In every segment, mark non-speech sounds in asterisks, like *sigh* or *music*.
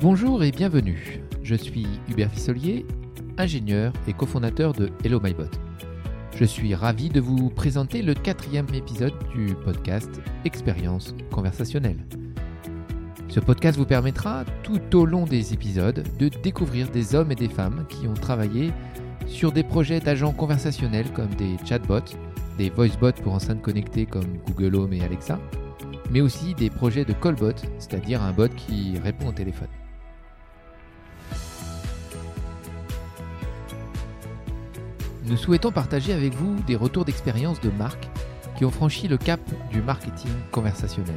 Bonjour et bienvenue. Je suis Hubert Fissolier, ingénieur et cofondateur de Hello MyBot. Je suis ravi de vous présenter le quatrième épisode du podcast Expérience conversationnelle. Ce podcast vous permettra tout au long des épisodes de découvrir des hommes et des femmes qui ont travaillé sur des projets d'agents conversationnels comme des chatbots, des voicebots pour enceintes connectées comme Google Home et Alexa, mais aussi des projets de callbot, c'est-à-dire un bot qui répond au téléphone. Nous souhaitons partager avec vous des retours d'expérience de marques qui ont franchi le cap du marketing conversationnel.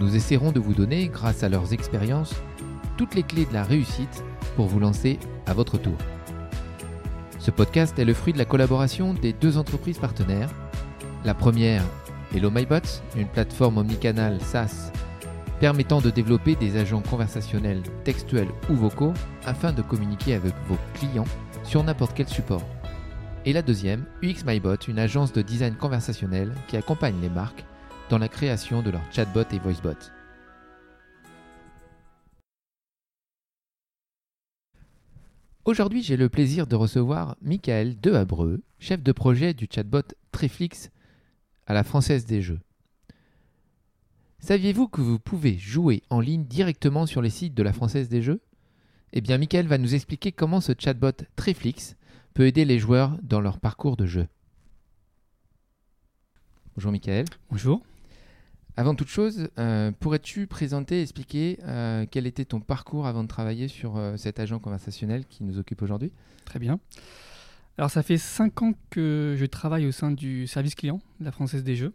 Nous essaierons de vous donner, grâce à leurs expériences, toutes les clés de la réussite pour vous lancer à votre tour. Ce podcast est le fruit de la collaboration des deux entreprises partenaires. La première, Hello MyBots, une plateforme omnicanal SaaS permettant de développer des agents conversationnels textuels ou vocaux afin de communiquer avec vos clients sur n'importe quel support. Et la deuxième, UX MyBot, une agence de design conversationnel qui accompagne les marques dans la création de leurs chatbots et voicebots. Aujourd'hui, j'ai le plaisir de recevoir Michael Dehabreux, chef de projet du chatbot Triflix à la Française des Jeux. Saviez-vous que vous pouvez jouer en ligne directement sur les sites de la Française des Jeux? Eh bien, Michael va nous expliquer comment ce chatbot Triflix peut aider les joueurs dans leur parcours de jeu. Bonjour Michael. Bonjour. Avant toute chose, euh, pourrais-tu présenter, expliquer euh, quel était ton parcours avant de travailler sur euh, cet agent conversationnel qui nous occupe aujourd'hui? Très bien. Alors ça fait 5 ans que je travaille au sein du service client de la Française des Jeux.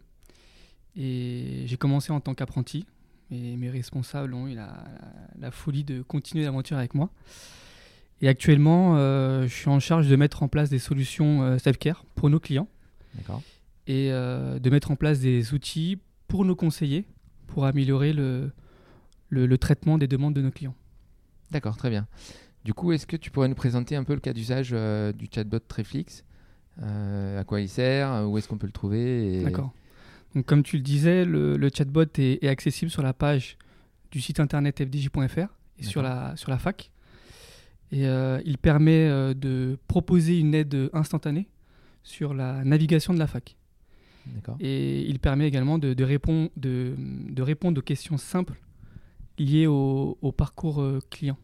Et j'ai commencé en tant qu'apprenti. Et mes responsables ont eu la, la folie de continuer l'aventure avec moi. Et actuellement, je suis en charge de mettre en place des solutions self-care pour nos clients. D'accord. Et de mettre en place des outils pour nos conseillers, pour améliorer le, le, traitement des demandes de nos clients. D'accord, très bien. Du coup, est-ce que tu pourrais nous présenter un peu le cas d'usage euh, du chatbot Triflix euh, À quoi il sert Où est-ce qu'on peut le trouver D'accord. Donc, comme tu le disais, le, le chatbot est, est, accessible sur la page du site internet fdj.fr et sur la, sur la fac. Et euh, il permet euh, de proposer une aide instantanée sur la navigation de la fac. Et il permet également de, répondre, de, répondre aux questions simples liées au, parcours euh, client.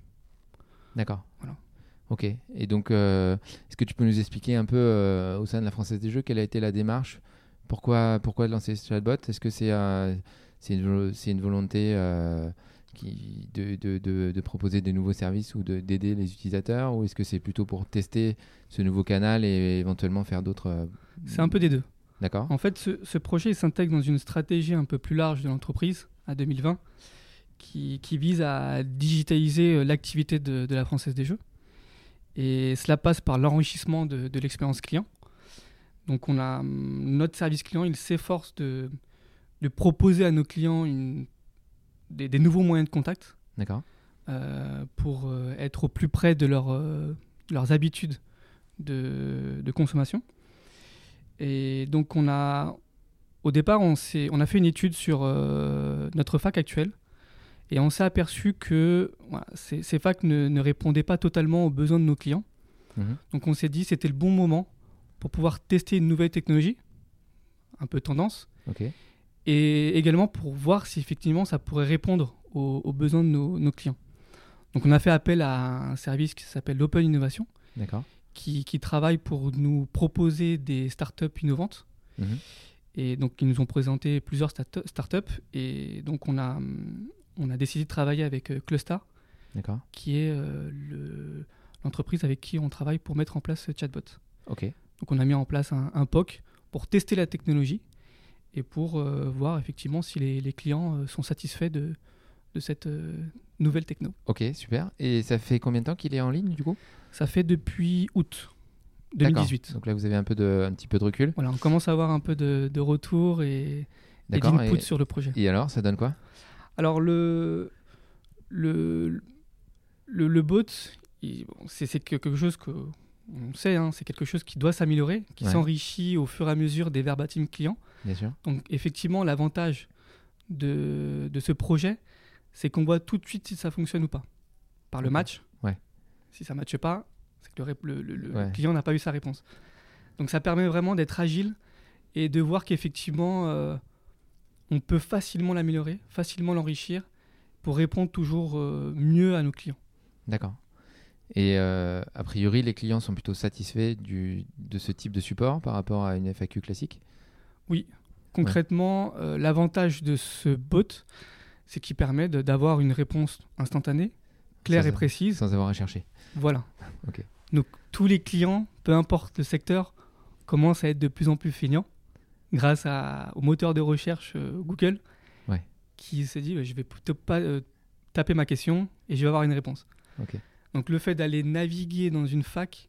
D'accord. Voilà. Ok. Et donc, euh, est-ce que tu peux nous expliquer un peu euh, au sein de la Française des Jeux quelle a été la démarche? Pourquoi, pourquoi lancer ce chatbot? Est-ce que c'est une, une, volonté qui, de, de, de, proposer des nouveaux services ou d'aider les utilisateurs Ou est-ce que c'est plutôt pour tester ce nouveau canal et éventuellement faire d'autres C'est un peu des deux. D'accord. En fait, ce, projet s'intègre dans une stratégie un peu plus large de l'entreprise à 2020 qui, vise à digitaliser euh, l'activité de, la Française des Jeux. Et cela passe par l'enrichissement de, l'expérience client. Donc, on a, notre service client, il s'efforce de, de proposer à nos clients une, des, nouveaux moyens de contact. D'accord. Euh, pour euh, être au plus près de leur, leurs habitudes de, de consommation. Et donc, on a, au départ, on, on a fait une étude sur euh, notre fac actuelle. Et on s'est aperçu que ces, facs ne, répondaient pas totalement aux besoins de nos clients. Mhm. Donc on s'est dit c'était le bon moment pour pouvoir tester une nouvelle technologie, un peu tendance, et également pour voir si effectivement ça pourrait répondre aux, besoins de nos, nos, clients. Donc on a fait appel à un service qui s'appelle l'Open Innovation, qui, qui, travaillent pour nous proposer des startups innovantes. Mhm. Et donc, ils nous ont présenté plusieurs startups. Et donc, on a, on a décidé de travailler avec euh, Clustar, qui est euh, l'entreprise avec qui on travaille pour mettre en place ce chatbot. Donc, on a mis en place un, POC pour tester la technologie et pour euh, voir effectivement si les, les clients sont satisfaits de, de cette nouvelle techno. Ok, super. Et ça fait combien de temps qu'il est en ligne du coup? Ça fait depuis août 2018. Donc là, vous avez un, peu de, un petit peu de recul. Voilà, on commence à avoir un peu de, retour et, et d'input sur le projet. Et alors, ça donne quoi? Alors, le, le, le, bot, c'est quelque chose que on sait, hein, c'est quelque chose qui doit s'améliorer, qui s'enrichit au fur et à mesure des verbatim clients. Bien sûr. Donc, effectivement, l'avantage de, de ce projet, c'est qu'on voit tout de suite si ça fonctionne ou pas. par le match. Ouais. Si ça ne matche pas, c'est que le, client n'a pas eu sa réponse. Donc ça permet vraiment d'être agile et de voir qu'effectivement, euh, on peut facilement l'améliorer, facilement l'enrichir pour répondre toujours euh, mieux à nos clients. D'accord. Et euh, a priori, les clients sont plutôt satisfaits du, de ce type de support par rapport à une FAQ classique? Concrètement, euh, l'avantage de ce bot, c'est qu'il permet d'avoir une réponse instantanée, claire Sans- et précise. sans avoir à chercher. Voilà. Donc tous les clients, peu importe le secteur, commencent à être de plus en plus feignants grâce à- au moteur de recherche euh, Google Ouais. qui se dit bah, je vais plutôt pas taper ma question et je vais avoir une réponse. Ok. Donc le fait d'aller naviguer dans une fac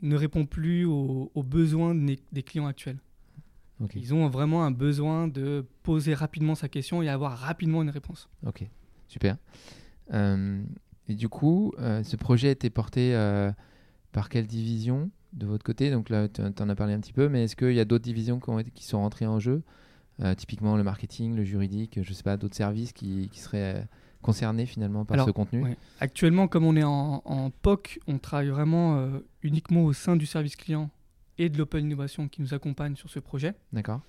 ne répond plus aux, aux besoins des clients actuels. Ils ont vraiment un besoin de poser rapidement sa question et avoir rapidement une réponse. Ok. Super. Euh, et du coup, euh, ce projet a été porté euh, par quelle division de votre côté? Donc là, tu en as parlé un petit peu, mais est-ce qu'il y a d'autres divisions qui, ont été- qui sont rentrées en jeu? Typiquement le marketing, le juridique, je sais pas, d'autres services qui, qui seraient concernés finalement par Alors, ce contenu ouais. Actuellement, comme on est en, en POC, on travaille vraiment euh, uniquement au sein du service client et de l'Open Innovation qui nous accompagne sur ce projet. D'accord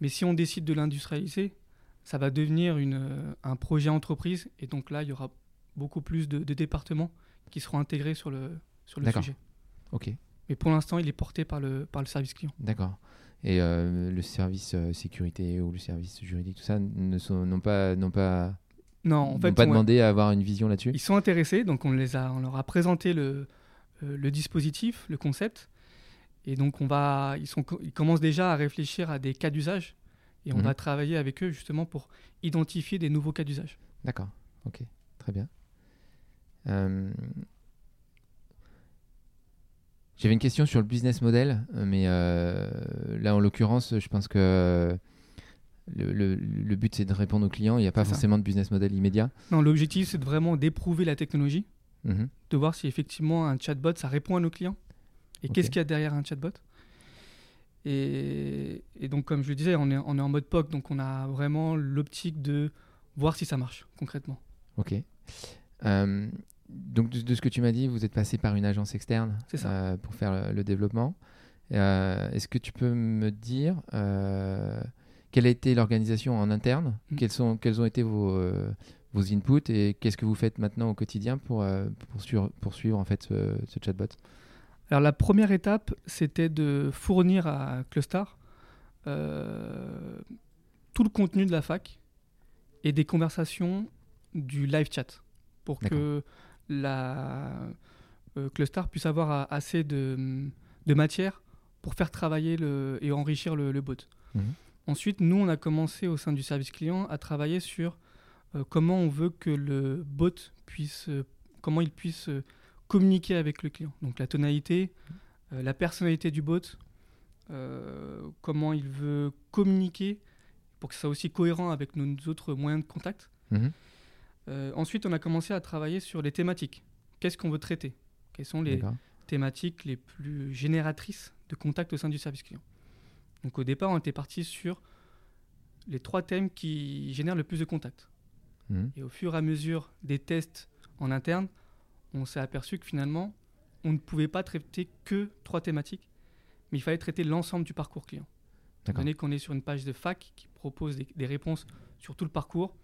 Mais si on décide de l'industrialiser, ça va devenir une, euh, un projet entreprise et donc là, il y aura beaucoup plus de, de départements qui seront intégrés sur le, sur le sujet. Ok. Mais pour l'instant, il est porté par le, par le service client. D'accord. Et euh, le service euh, sécurité ou le service juridique, tout ça, n'ont pas, n'ont pas, Non, en n'ont fait, pas demandé à avoir une vision là-dessus Ils sont intéressés, donc on, les a, on leur a présenté le, euh, le dispositif, le concept. Et donc on va, ils, sont, ils commencent déjà à réfléchir à des cas d'usage. Et on Mhm. va travailler avec eux justement pour identifier des nouveaux cas d'usage. D'accord, ok, très bien. Euh, J'avais une question sur le business model, euh, mais euh, là en l'occurrence, je pense que le, le- le but c'est de répondre aux clients, il n'y a pas forcément de business model immédiat. Non, l'objectif c'est de vraiment d'éprouver la technologie, Mhm. de voir si effectivement un chatbot ça répond à nos clients. Et qu'est-ce qu'il y a derrière un chatbot? Et, et donc comme je le disais, on est, on est en mode POC, donc on a vraiment l'optique de voir si ça marche concrètement. Ok. Euh, donc de, de ce que tu m'as dit, vous êtes passé par une agence externe ça. euh, pour faire le, le développement. Euh, Est-ce que tu peux me dire quelle a été l'organisation en interne Mm. quels, sont, quels ont été vos, euh, vos inputs et qu'est-ce que vous faites maintenant au quotidien pour euh, poursuivre, poursuivre en fait ce, ce chatbot Alors la première étape, c'était de fournir à Clustar euh, tout le contenu de la fac et des conversations du live chat pour que la euh, Clustar puisse avoir assez de, de matière pour faire travailler le, et enrichir le, le bot. Mhm. Ensuite, nous, on a commencé au sein du service client à travailler sur euh, comment on veut que le bot puisse, euh, comment il puisse euh, communiquer avec le client. Donc la tonalité, la personnalité du bot, comment il veut communiquer pour que ce soit aussi cohérent avec nos autres moyens de contact. Mhm. Ensuite, on a commencé à travailler sur les thématiques. Qu'est-ce qu'on veut traiter? Quelles sont les thématiques les plus génératrices de contact au sein du service client? Donc au départ, on était parti sur les trois thèmes qui génèrent le plus de contacts. Mhm. Et au fur et à mesure des tests en interne, on s'est aperçu que finalement, on ne pouvait pas traiter que trois thématiques, mais il fallait traiter l'ensemble du parcours client. Donné qu'on est sur une page de fac qui propose des, des réponses sur tout le parcours,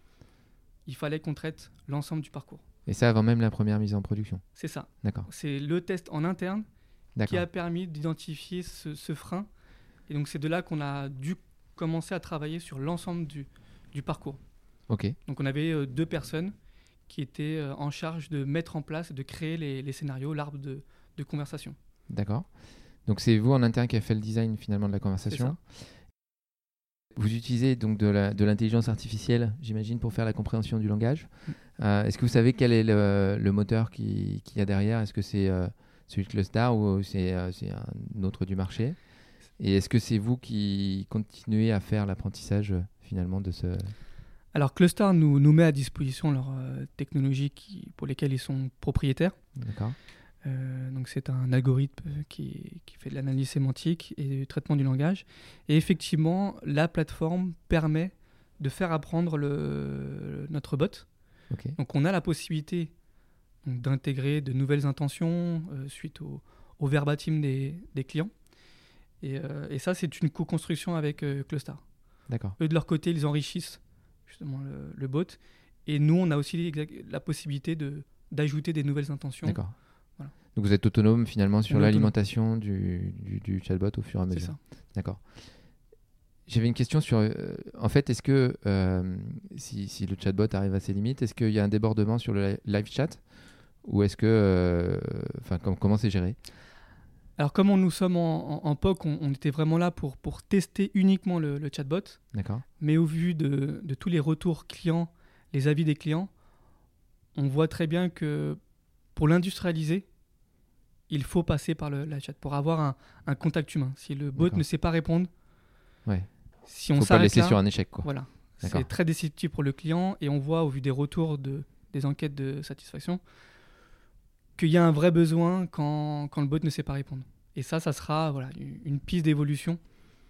il fallait qu'on traite l'ensemble du parcours. Et ça avant même la première mise en production. C'est ça. D'accord. C'est le test en interne qui a permis d'identifier ce, ce frein. Et donc c'est de là qu'on a dû commencer à travailler sur l'ensemble du, du parcours. Ok. Donc on avait euh, deux personnes qui étaient euh, en charge de mettre en place, de créer les, les scénarios, l'arbre de, de conversation. D'accord. Donc c'est vous en interne qui a fait le design finalement de la conversation. Vous utilisez donc de l'intelligence artificielle, j'imagine, pour faire la compréhension du langage. Euh, Est-ce que vous savez quel est le, le moteur qui- qu'il y a derrière? Est-ce que c'est celui de Clustar ou c'est un autre du marché? Et est-ce que c'est vous qui continuez à faire l'apprentissage euh, finalement de ce... Alors Clustar nous, nous met à disposition leurs euh, technologies qui, pour lesquelles ils sont propriétaires. D'accord Euh, donc c'est un algorithme euh, qui, qui fait de l'analyse sémantique et du traitement du langage. Et effectivement, la plateforme permet de faire apprendre le, notre bot. Ok. Donc on a la possibilité, d'intégrer de nouvelles intentions euh, suite au, au verbatim des, des clients. Et, euh, et ça, c'est une co-construction avec euh, Clustar. D'accord. Eux, de leur côté, ils enrichissent justement le, le bot. Et nous, on a aussi la possibilité de- d'ajouter des nouvelles intentions. D'accord. Voilà. Donc vous êtes autonome finalement sur l'alimentation du, du, du chatbot au fur et à C'est mesure. ça. D'accord. J'avais une question sur. euh, en fait, est-ce que euh, si, si le chatbot arrive à ses limites, est-ce qu'il y a un débordement sur le li- live chat? Ou est-ce que. euh, Enfin, com- comment c'est géré? Alors, comme on- nous sommes en, en, en POC, on, on était vraiment là pour, pour tester uniquement le, le chatbot. D'accord Mais au vu de, de tous les retours clients, les avis des clients, on voit très bien que pour l'industrialiser, il faut passer par le la chat pour avoir un, un contact humain. Si le bot ne sait pas répondre, Ouais. si on Faut pas laisser là, sur un échec, quoi. voilà, c'est très déceptif pour le client et on voit au vu des retours de, des enquêtes de satisfaction qu'il y a un vrai besoin quand, quand le bot ne sait pas répondre. Et ça, ça sera voilà, une- une piste d'évolution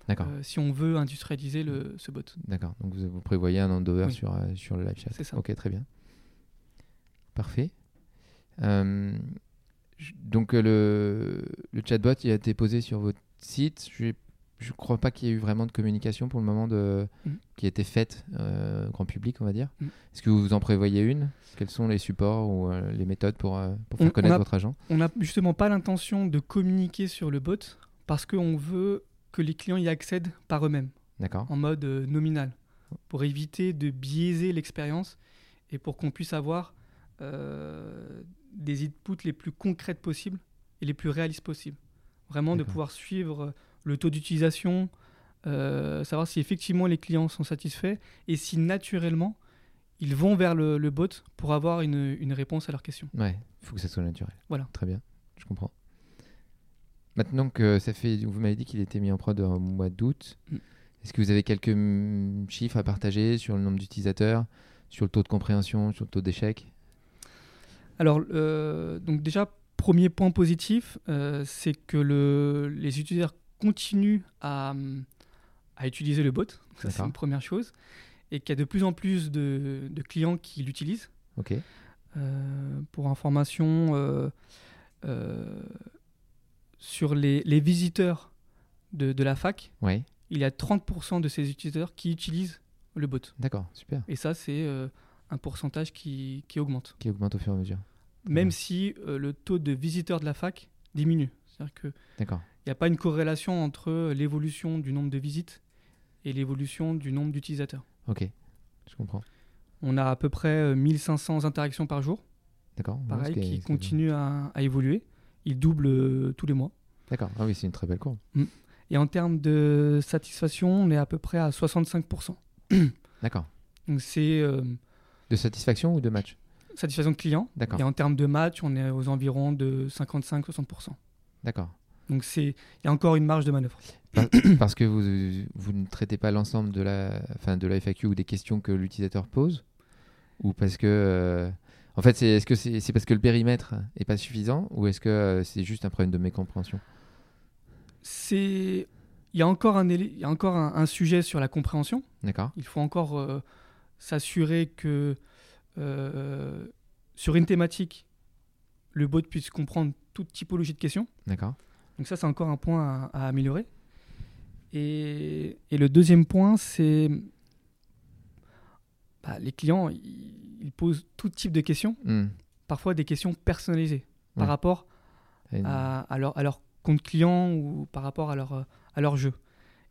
euh, si on veut industrialiser le, ce bot. D'accord. Donc vous, vous prévoyez un handover Oui. sur, euh, sur le live chat. C'est ça. Ok, très bien. Parfait. Euh, donc euh, le, le chatbot, il a été posé sur votre site. Je ne crois pas qu'il y ait eu vraiment de communication pour le moment de, Mhm. qui a été faite euh, au grand public, on va dire. Mhm. Est-ce que vous en prévoyez une? Quels sont les supports ou euh, les méthodes pour, euh, pour faire on connaître a- votre agent? On n'a justement pas l'intention de communiquer sur le bot parce qu'on veut que les clients y accèdent par eux-mêmes, en mode nominal, pour éviter de biaiser l'expérience et pour qu'on puisse avoir des inputs les plus concrètes possibles et les plus réalistes possibles. Vraiment de pouvoir suivre le taux d'utilisation, euh, savoir si effectivement les clients sont satisfaits et si naturellement ils vont vers le, le bot pour avoir une, une réponse à leurs questions. Ouais, il faut que ça soit naturel. Voilà. Très bien, je comprends. Maintenant que ça fait, vous m'avez dit qu'il était mis en prod au mois d'août, Mm. est-ce que vous avez quelques mm, chiffres à partager sur le nombre d'utilisateurs, sur le taux de compréhension, sur le taux d'échec? Alors, euh, donc déjà, premier point positif, euh, c'est que le, les utilisateurs continuent à, à utiliser le bot. Ça, c'est une première chose. Et qu'il y a de plus en plus de, de clients qui l'utilisent. Ok, Euh, pour information, euh, euh, sur les, les visiteurs de, de la fac, ouais, il y a 30% de ces utilisateurs qui utilisent le bot. d'accord, super, Et ça, c'est un pourcentage qui, qui augmente. qui augmente au fur et à mesure. même si le taux de visiteurs de la fac diminue. C'est-à-dire D'accord, n'y a pas une corrélation entre l'évolution du nombre de visites et l'évolution du nombre d'utilisateurs. ok, je comprends. On a à peu près euh, 1500 interactions par jour, D'accord, ouais, pareil, est- qui continuent à, à évoluer. Ils doublent euh, tous les mois. D'accord, ah oui, c'est une très belle courbe. Et en termes de satisfaction, on est à peu près à 65%. *clears throat* D'accord. Donc c'est euh, De satisfaction ou de match? satisfaction de client. D'accord, Et en termes de match, on est aux environs de 55-60%. d'accord. Donc c'est il y a encore une marge de manœuvre. *coughs* Parce que vous, vous ne traitez pas l'ensemble de la, enfin, de la FAQ ou des questions que l'utilisateur pose Ou parce que. euh, en fait, c'est, est-ce que c'est, c'est parce que le périmètre est pas suffisant Ou est-ce que euh, c'est juste un problème de mécompréhension? C'est il y a encore un il y a encore un, un sujet sur la compréhension. D'accord Il faut encore euh, s'assurer que sur une thématique, le bot puisse comprendre toute typologie de questions. D'accord Donc ça, c'est encore un point à, à améliorer. Et, et le deuxième point, c'est bah, les clients, ils, ils posent tout type de questions, Hmm. parfois des questions personnalisées par rapport à, à leur, à leur compte client ou par rapport à leur, à leur jeu.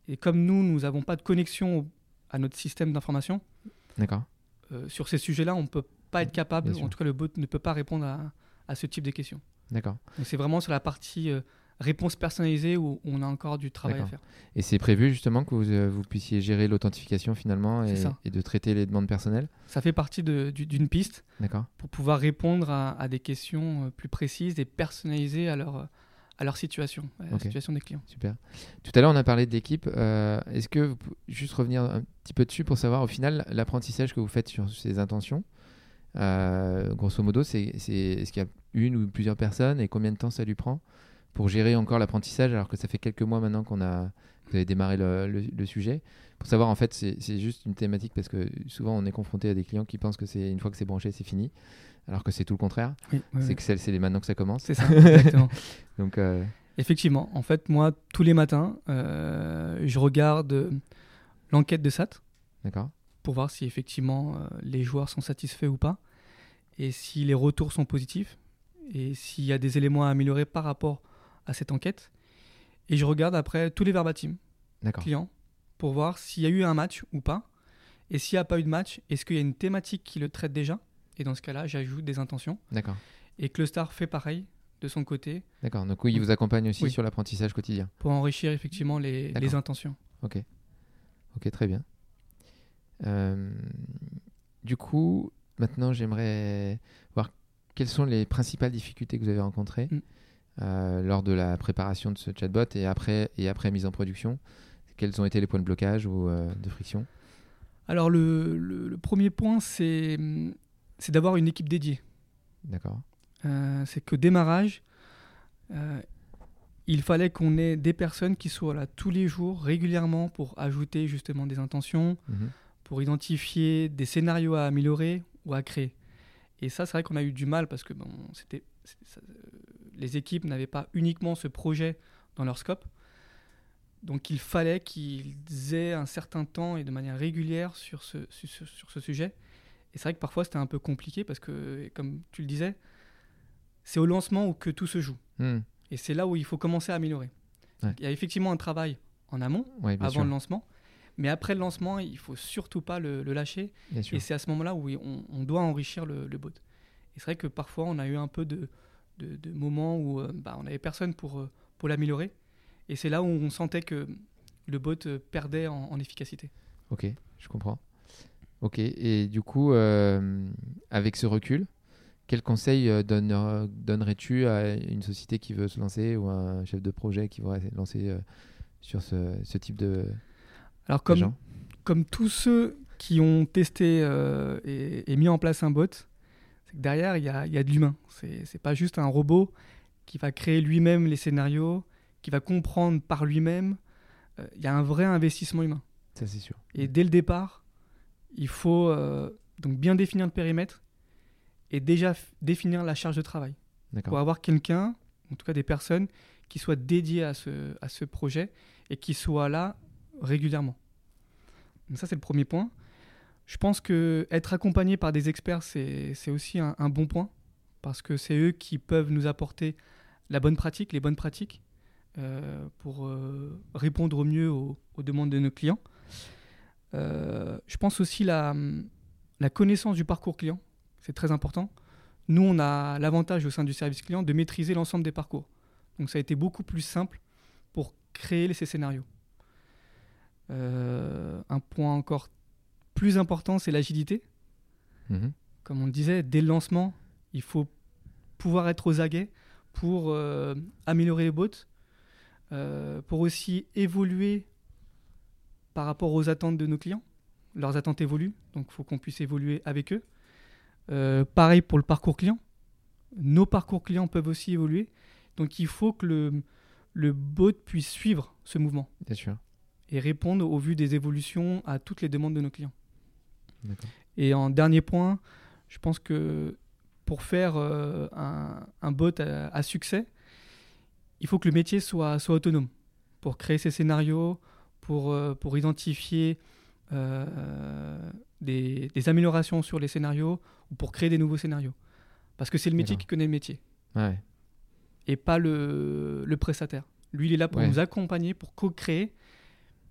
Et comme nous, nous n'avons pas de connexion au- à notre système d'information, euh, sur ces sujets-là, on ne peut pas être capable, en tout cas le bot ne peut pas répondre à, à ce type de questions. D'accord. Donc c'est vraiment sur la partie euh, réponse personnalisée où on a encore du travail à faire. Et c'est prévu justement que vous, euh, vous puissiez gérer l'authentification finalement et, de traiter les demandes personnelles? Ça fait partie de- du- d'une piste pour pouvoir répondre à, à des questions euh, plus précises et personnalisées à leur, à leur situation, à la situation des clients. Super. Tout à l'heure, on a parlé d'équipe. Euh, Est-ce que vous pouvez juste revenir un petit peu dessus pour savoir au final l'apprentissage que vous faites sur ces intentions euh, Grosso modo, c'est c'est- est-ce qu'il y a une ou plusieurs personnes et combien de temps ça lui prend? Pour gérer encore l'apprentissage alors que ça fait quelques mois maintenant qu'on a que vous avez démarré le, le- le sujet pour savoir en fait c'est juste une thématique parce que souvent on est confronté à des clients qui pensent que c'est une fois que c'est branché c'est fini alors que c'est tout le contraire. Oui, oui, c'est oui. que c'est maintenant que ça commence. C'est ça, exactement. *laughs* Donc, euh, Effectivement, en fait, moi, tous les matins, euh, je regarde l'enquête de SAT d'accord. pour voir si effectivement euh, les joueurs sont satisfaits ou pas, et si les retours sont positifs, et s'il y a des éléments à améliorer par rapport à cette enquête. Et je regarde après tous les verbatims clients pour voir s'il y a eu un match ou pas. Et s'il n'y a pas eu de match, est-ce qu'il y a une thématique qui le traite déjà? Et dans ce cas-là, j'ajoute des intentions. D'accord. Et que le star fait pareil de son côté D'accord. Donc, oui, il vous accompagne aussi Oui. sur l'apprentissage quotidien. pour enrichir effectivement les, les intentions. Ok. Ok, très bien. Euh, du coup, maintenant, j'aimerais voir quelles sont les principales difficultés que vous avez rencontrées Mm. Euh, lors de la préparation de ce chatbot et après, et après mise en production. Quels ont été les points de blocage ou euh, de friction? Alors le, le- le premier point, c'est d'avoir une équipe dédiée. D'accord. Euh, c'est qu'au démarrage, il fallait qu'on ait des personnes qui soient là tous les jours, régulièrement, pour ajouter justement des intentions, Mhm. pour identifier des scénarios à améliorer ou à créer. Et ça, c'est vrai qu'on a eu du mal parce que bon, c'était, les équipes n'avaient pas uniquement ce projet dans leur scope. Donc il fallait qu'ils aient un certain temps et de manière régulière sur ce, sur, ce- sur ce sujet. Et c'est vrai que parfois c'était un peu compliqué parce que, comme tu le disais, c'est au lancement où que tout se joue. Hmm. Et c'est là où il faut commencer à améliorer. Ouais. Il y a effectivement un travail en amont, Ouais, avant sûr. le lancement. Mais après le lancement, il faut surtout pas le, le lâcher. Bien. Et c'est à ce moment-là où on, on doit enrichir le, le bot. Et c'est vrai que parfois, on a eu un peu de, de, de moments où euh, bah, on n'avait personne pour, euh, pour l'améliorer. Et c'est là où on sentait que le bot euh, perdait en, en efficacité. Ok, je comprends. Ok, et du coup, euh, avec ce recul, quel conseil euh, donne- donnerais-tu à une société qui veut se lancer ou à un chef de projet qui voudrait se lancer sur ce, ce type de, Alors, de comme, gens? comme tous ceux qui ont testé et, et mis en place un bot, c'est que derrière, il y a, y a de l'humain. C'est pas juste un robot qui va créer lui-même les scénarios, qui va comprendre par lui-même. Euh, Il y a un vrai investissement humain. Ça, c'est sûr. Et dès le départ, il faut euh, donc bien définir le périmètre et déjà définir la charge de travail pour avoir quelqu'un, en tout cas des personnes, qui soient dédiées à ce, à ce projet et qui soient là régulièrement. Donc ça, c'est le premier point. Je pense que être accompagné par des experts, c'est aussi un, bon point parce que c'est eux qui peuvent nous apporter la bonne pratique, les bonnes pratiques euh, pour euh, répondre au mieux aux, demandes de nos clients. Euh, je pense aussi la, la connaissance du parcours client, c'est très important. Nous, on a l'avantage au sein du service client de maîtriser l'ensemble des parcours. Donc ça a été beaucoup plus simple pour créer ces scénarios. Un point encore plus important, c'est l'agilité. Mhm. Comme on le disait, dès le lancement, il faut pouvoir être aux aguets pour euh, améliorer les bots, euh, pour aussi évoluer par rapport aux attentes de nos clients. Leurs attentes évoluent, donc il faut qu'on puisse évoluer avec eux. Euh, pareil pour le parcours client. Nos parcours clients peuvent aussi évoluer. Donc il faut que le, le bot puisse suivre ce mouvement Bien sûr. et répondre au vu des évolutions à toutes les demandes de nos clients. Et en dernier point, je pense que pour faire euh, un, un bot à, à succès, il faut que le métier soit, soit autonome pour créer ses scénarios, pour, euh, pour identifier euh, des, des améliorations sur les scénarios ou pour créer des nouveaux scénarios. Parce que c'est le métier qui connaît le métier Ouais. et pas le, le prestataire. Lui, il est là pour Ouais. nous accompagner, pour co-créer.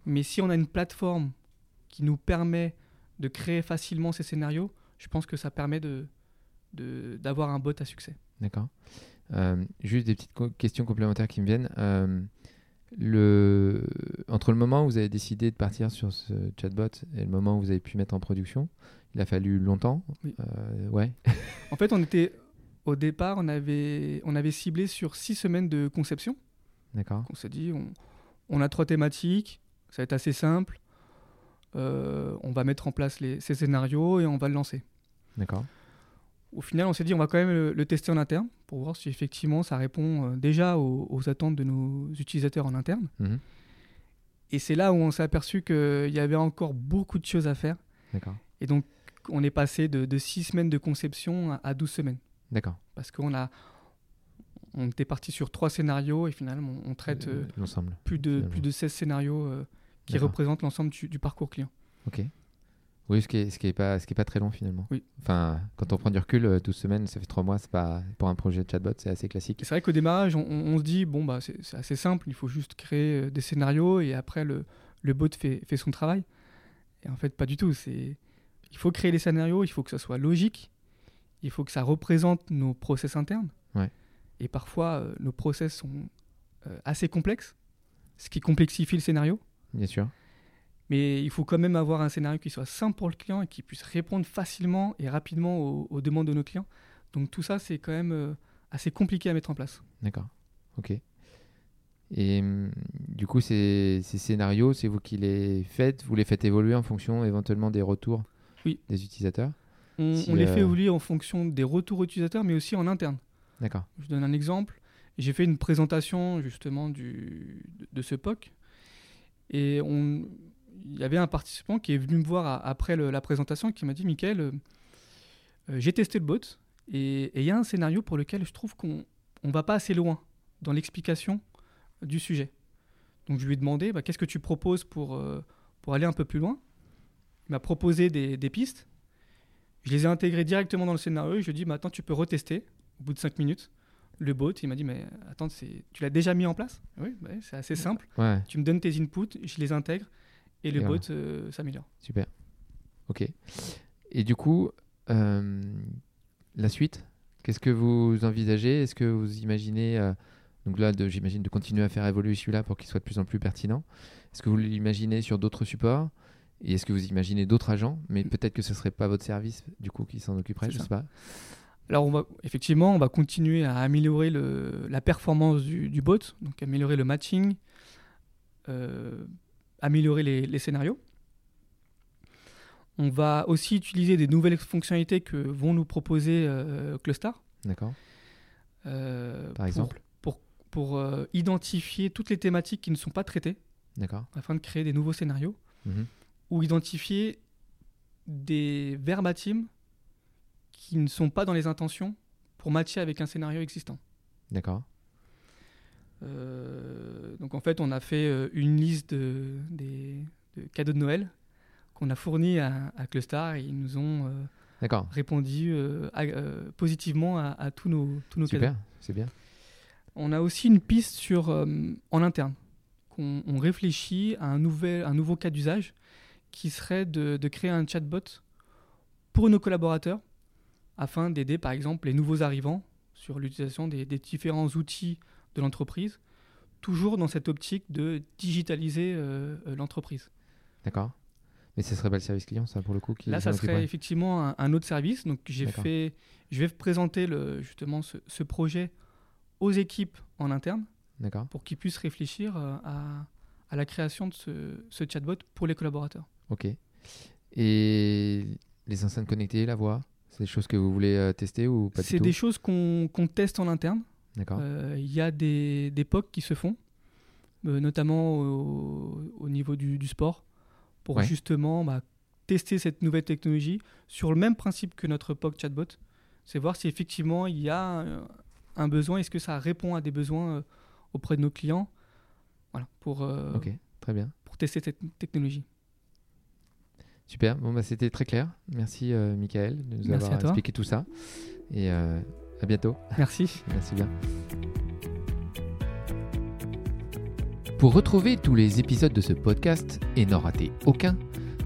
Mais si on a une plateforme qui nous permet de créer facilement ces scénarios, je pense que ça permet de de- d'avoir un bot à succès. D'accord. Euh, juste des petites co- questions complémentaires qui me viennent. Euh, le... Entre le moment où vous avez décidé de partir sur ce chatbot et le moment où vous avez pu mettre en production, il a fallu longtemps? Oui. Euh, ouais. *laughs* En fait, on était au départ, on avait on avait ciblé sur six semaines de conception. D'accord. On s'est dit, on, on a trois thématiques, ça va être assez simple. Euh, on va mettre en place les, ces scénarios et on va le lancer. D'accord. Au final, on s'est dit on va quand même le, le tester en interne pour voir si effectivement ça répond euh, déjà aux, aux attentes de nos utilisateurs en interne. Mhm. Et c'est là où on s'est aperçu qu'il y avait encore beaucoup de choses à faire. D'accord. Et donc, on est passé de, 6 semaines de conception à 12 semaines. D'accord. Parce qu'on a, on était parti sur trois scénarios et finalement on traite Euh, plus, de, plus de 16 scénarios euh, qui D'accord. représentent l'ensemble du, du parcours client. Ok. Oui, ce qui est, ce qui est pas, ce qui est pas très long finalement. Oui. Enfin, quand on prend du recul, euh, 12 semaines, ça fait 3 mois, c'est pas pour un projet de chatbot, c'est assez classique. C'est vrai qu'au démarrage, on, se dit, bon, bah, c'est assez simple, il faut juste créer euh, des scénarios et après le, le bot fait, fait son travail. Et en fait, pas du tout. C'est Il faut créer les scénarios, il faut que ça soit logique, il faut que ça représente nos process internes. Ouais. Et parfois, euh, nos process sont euh, assez complexes, ce qui complexifie le scénario. Bien sûr. Mais il faut quand même avoir un scénario qui soit simple pour le client et qui puisse répondre facilement et rapidement aux, aux demandes de nos clients. Donc tout ça, c'est quand même euh, assez compliqué à mettre en place. D'accord. Ok. Et hum, du coup, ces, ces scénarios, c'est vous qui les faites? Vous les faites évoluer en fonction éventuellement des retours Oui. des utilisateurs? On, Si, on les euh, fait évoluer en fonction des retours utilisateurs, mais aussi en interne. D'accord. Je donne un exemple. J'ai fait une présentation justement du, de, de ce POC. Et il y avait un participant qui est venu me voir après la présentation qui m'a dit Michael, euh, euh, j'ai testé le bot et il y a un scénario pour lequel je trouve qu'on ne va pas assez loin dans l'explication du sujet. Donc je lui ai demandé bah, qu'est-ce que tu proposes pour, euh, pour aller un peu plus loin? Il m'a proposé des, des pistes. Je les ai intégrées directement dans le scénario et je lui ai dit maintenant tu peux retester au bout de 5 minutes le bot. Il m'a dit mais attends, tu l'as déjà mis en place? Oui, bah, c'est assez simple. Ouais, Tu me donnes tes inputs, je les intègre et le Et bot euh, s'améliore. super. Ok. Et du coup, euh, la suite, qu'est-ce que vous envisagez? Est-ce que vous imaginez, euh, donc là, j'imagine de continuer à faire évoluer celui-là pour qu'il soit de plus en plus pertinent Est-ce que vous l'imaginez sur d'autres supports? Et est-ce que vous imaginez d'autres agents? Mais peut-être que ce serait pas votre service, du coup, qui s'en occuperait, je ça. sais pas. Alors on va, effectivement, on va continuer à améliorer le, la performance du, du bot, donc améliorer le matching, euh, améliorer les, les scénarios. On va aussi utiliser des nouvelles fonctionnalités que vont nous proposer euh, Clustar. D'accord. euh, Par pour- exemple Pour, pour, euh, identifier toutes les thématiques qui ne sont pas traitées D'accord. afin de créer des nouveaux scénarios Mhm. ou identifier des verbatims qui ne sont pas dans les intentions pour matcher avec un scénario existant. D'accord. Euh, donc en fait, on a fait euh, une liste de, des, de cadeaux de Noël qu'on a fournis à, à Clustar et ils nous ont euh, répondu euh, à- positivement à, à tous nos, tous nos cadeaux. Super. C'est bien. On a aussi une piste sur, en interne, qu'on on réfléchit à un, nouvel, un nouveau cas d'usage qui serait de, de créer un chatbot pour nos collaborateurs afin d'aider par exemple les nouveaux arrivants sur l'utilisation des, des différents outils de l'entreprise, toujours dans cette optique de digitaliser euh, euh, l'entreprise. D'accord. Mais ce serait pas le service client, ça, pour le coup qui Là, ça serait effectivement un, un autre service. Donc, j'ai fait, je vais présenter le, justement ce, ce projet aux équipes en interne pour qu'ils puissent réfléchir euh, à, à la création de ce, ce chatbot pour les collaborateurs. Ok. Et les enceintes connectées, la voix, c'est des choses que vous voulez euh, tester ou pas C'est des choses qu'on teste en interne. D'accord. Euh, Il y a des, des POC qui se font, euh, notamment au, au niveau du, du sport, pour Ouais. justement bah, tester cette nouvelle technologie sur le même principe que notre POC chatbot. C'est voir si effectivement il y a un besoin, est-ce que ça répond à des besoins euh, auprès de nos clients voilà, pour, euh. Très bien. pour tester cette technologie. Super. Bon, bah, c'était très clair. Merci, euh, Michael, de nous Merci avoir expliqué tout ça. Et euh, à bientôt. Merci. *laughs* Merci bien. Pour retrouver tous les épisodes de ce podcast et n'en rater aucun,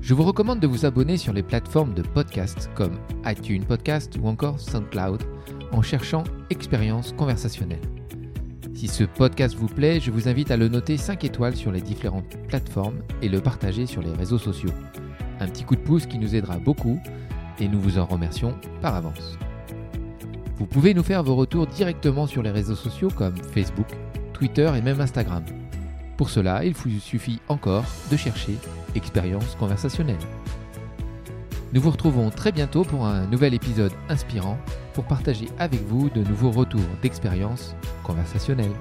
je vous recommande de vous abonner sur les plateformes de podcast comme iTunes Podcast ou encore SoundCloud en cherchant Expérience conversationnelle. Si ce podcast vous plaît, je vous invite à le noter 5 étoiles sur les différentes plateformes et le partager sur les réseaux sociaux. Un petit coup de pouce qui nous aidera beaucoup et nous vous en remercions par avance. Vous pouvez nous faire vos retours directement sur les réseaux sociaux comme Facebook, Twitter et même Instagram. Pour cela, il vous suffit encore de chercher Expérience conversationnelle. Nous vous retrouvons très bientôt pour un nouvel épisode inspirant pour partager avec vous de nouveaux retours d'expérience conversationnelle.